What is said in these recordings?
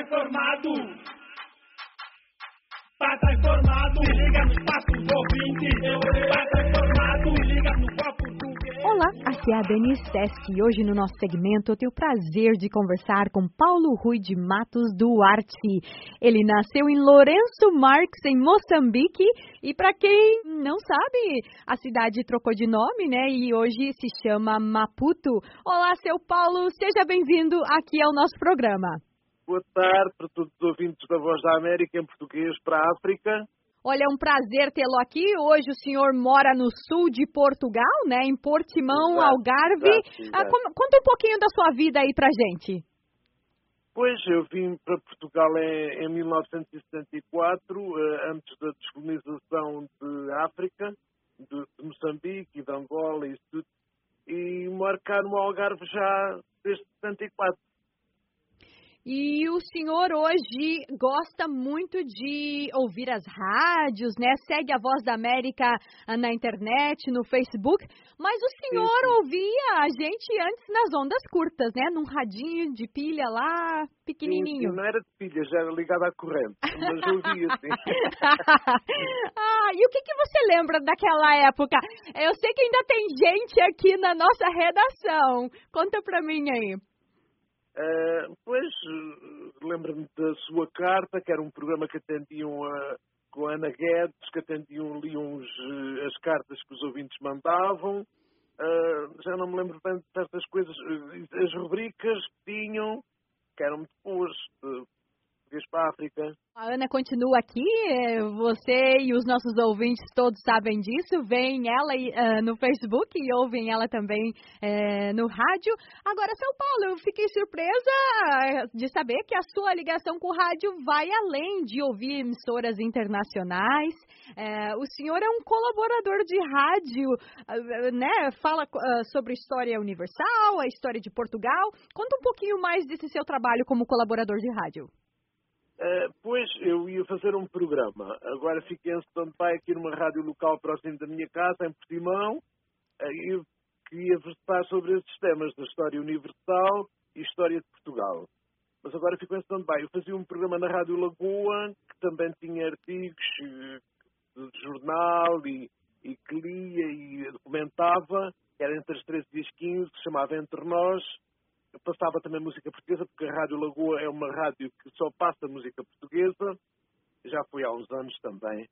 informado. Informado, se liga no espaço do ouvinte. Informado, se liga no do Olá, aqui é a Denise Sesc e hoje no nosso segmento eu tenho o prazer de conversar com Paulo Rui de Matos Duarte. Ele nasceu em Lourenço Marques, em Moçambique, e para quem não sabe, a cidade trocou de nome, né? E hoje se chama Maputo. Olá, seu Paulo, seja bem-vindo aqui ao nosso programa. Boa tarde para todos os ouvintes da Voz da América em português para a África. Olha, é um prazer tê-lo aqui. Hoje o senhor mora no sul de Portugal, né? Em Portimão, Exato, Algarve. exato, exato. Ah, como- conta um pouquinho da sua vida aí pra gente. Pois, eu vim para Portugal em, em 1974, eh, antes da descolonização de África, de, de Moçambique e de Angola e isso tudo, e moro cá no Algarve já desde 74. E o senhor hoje gosta muito de ouvir as rádios, né? Segue a Voz da América ah, na internet, no Facebook. Mas o senhor sim. ouvia a gente antes nas ondas curtas, né? Num radinho de pilha lá, pequenininho. Sim, Não era de pilha, já era ligado à corrente, mas eu via assim. ah, e o que, que você lembra daquela época? Eu sei que ainda tem gente aqui na nossa redação. Conta pra mim aí. Eh, pois, eh, lembro-me da sua carta, que era um programa que atendiam a, com a Ana Guedes, que atendiam ali uns, eh, as cartas que os ouvintes mandavam. Eh, já não me lembro bem de certas coisas. Eh, As rubricas que tinham, que eram muito boas, África. A Ana continua aqui, eh, você e os nossos ouvintes todos sabem disso, veem ela ah, no Facebook e ouvem ela também eh, no rádio. Agora, São Paulo, eu fiquei surpresa eh, de saber que a sua ligação com o rádio vai além de ouvir emissoras internacionais. Eh, o senhor é um colaborador de rádio, ah, né? Fala ah, sobre história universal, a história de Portugal. Conta um pouquinho mais desse seu trabalho como colaborador de rádio. Eh, pois, eu ia fazer um programa. Agora fiquei em stand-by aqui numa rádio local próximo da minha casa, em Portimão. E eu queria versar sobre esses temas da história universal e história de Portugal. Mas agora ficou em stand-by. Eu fazia um programa na Rádio Lagoa, que também tinha artigos eh, de jornal e, e que lia e documentava, era entre as 13 e as 15, que se chamava Entre Nós. Passava também música portuguesa, porque a Rádio Lagoa é uma rádio que só passa música portuguesa. Já foi há uns anos também.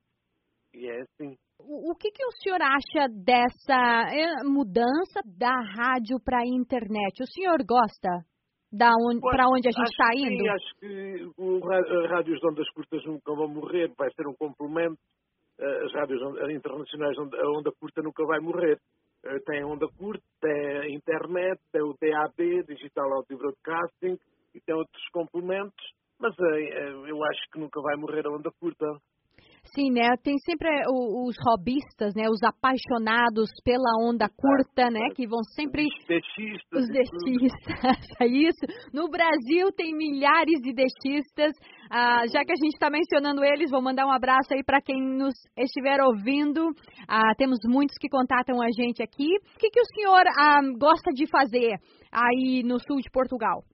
E é assim. O, o que, que o senhor acha dessa eh, mudança da rádio para a internet? O senhor gosta da onde, para onde a gente está indo? Sim, acho que o, ra- as rádios de ondas curtas nunca vão morrer, vai ser um complemento. Eh, As rádios on- internacionais, a onda curta nunca vai morrer. Eh, Tem a onda curta, tem a internet, tem o DAB, Digital Audio Broadcasting, e tem outros complementos, mas eh, eh, eu acho que nunca vai morrer a onda curta. Sim, né? Tem sempre os hobbyistas, né? Os apaixonados pela onda curta, né? Que vão sempre Os DXistas Os tudo. destistas, é isso. No Brasil tem milhares de destistas. Ah, já que a gente está mencionando eles, vou mandar um abraço aí para quem nos estiver ouvindo. Ah, temos muitos que contatam a gente aqui. O que, que o senhor ah, gosta de fazer aí no sul de Portugal?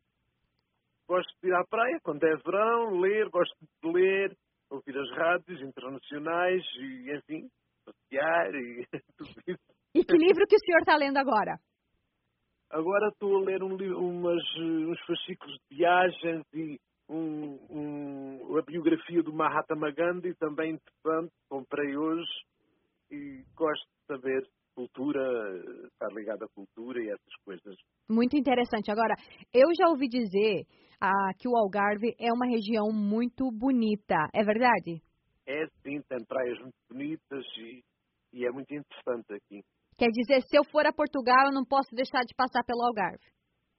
Gosto de ir à praia quando é verão, ler, gosto de ler, ouvir as rádios internacionais e, enfim, passear e tudo isso. E que livro que o senhor está lendo agora? Agora estou a ler um umas, eh, uns fascículos de viagens e um- a biografia do Mahatma Gandhi, também interessante, comprei hoje e gosto de saber cultura, estar ligado à cultura e essas coisas. Muito interessante. Agora, eu já ouvi dizer ah, que o Algarve é uma região muito bonita. É verdade? É sim, tem praias muito bonitas e, e é muito interessante aqui. Quer dizer, se eu for a Portugal, eu não posso deixar de passar pelo Algarve.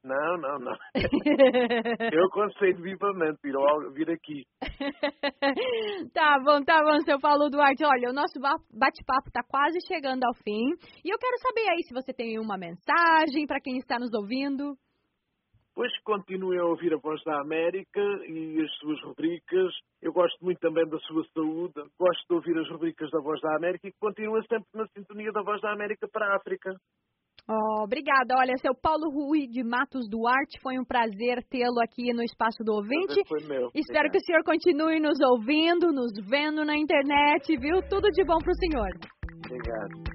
Não, não, não. Eu aconselho vivamente vir, ao- vir aqui. tá bom, tá bom, seu Paulo Duarte. Olha, o nosso ba- bate-papo tá quase chegando ao fim. E eu quero saber aí se você tem uma mensagem para quem está nos ouvindo. Pois continuem a ouvir a Voz da América e as suas rubricas. Eu gosto muito também da sua saúde. Gosto de ouvir as rubricas da Voz da América e que continuem sempre na sintonia da Voz da América para a África. Oh, obrigada. Olha, seu Paulo Rui de Matos Duarte, foi um prazer tê-lo aqui no Espaço do Ouvinte. Foi meu. Espero que o senhor continue nos ouvindo, nos vendo na internet, viu? Tudo de bom para o senhor. Obrigado.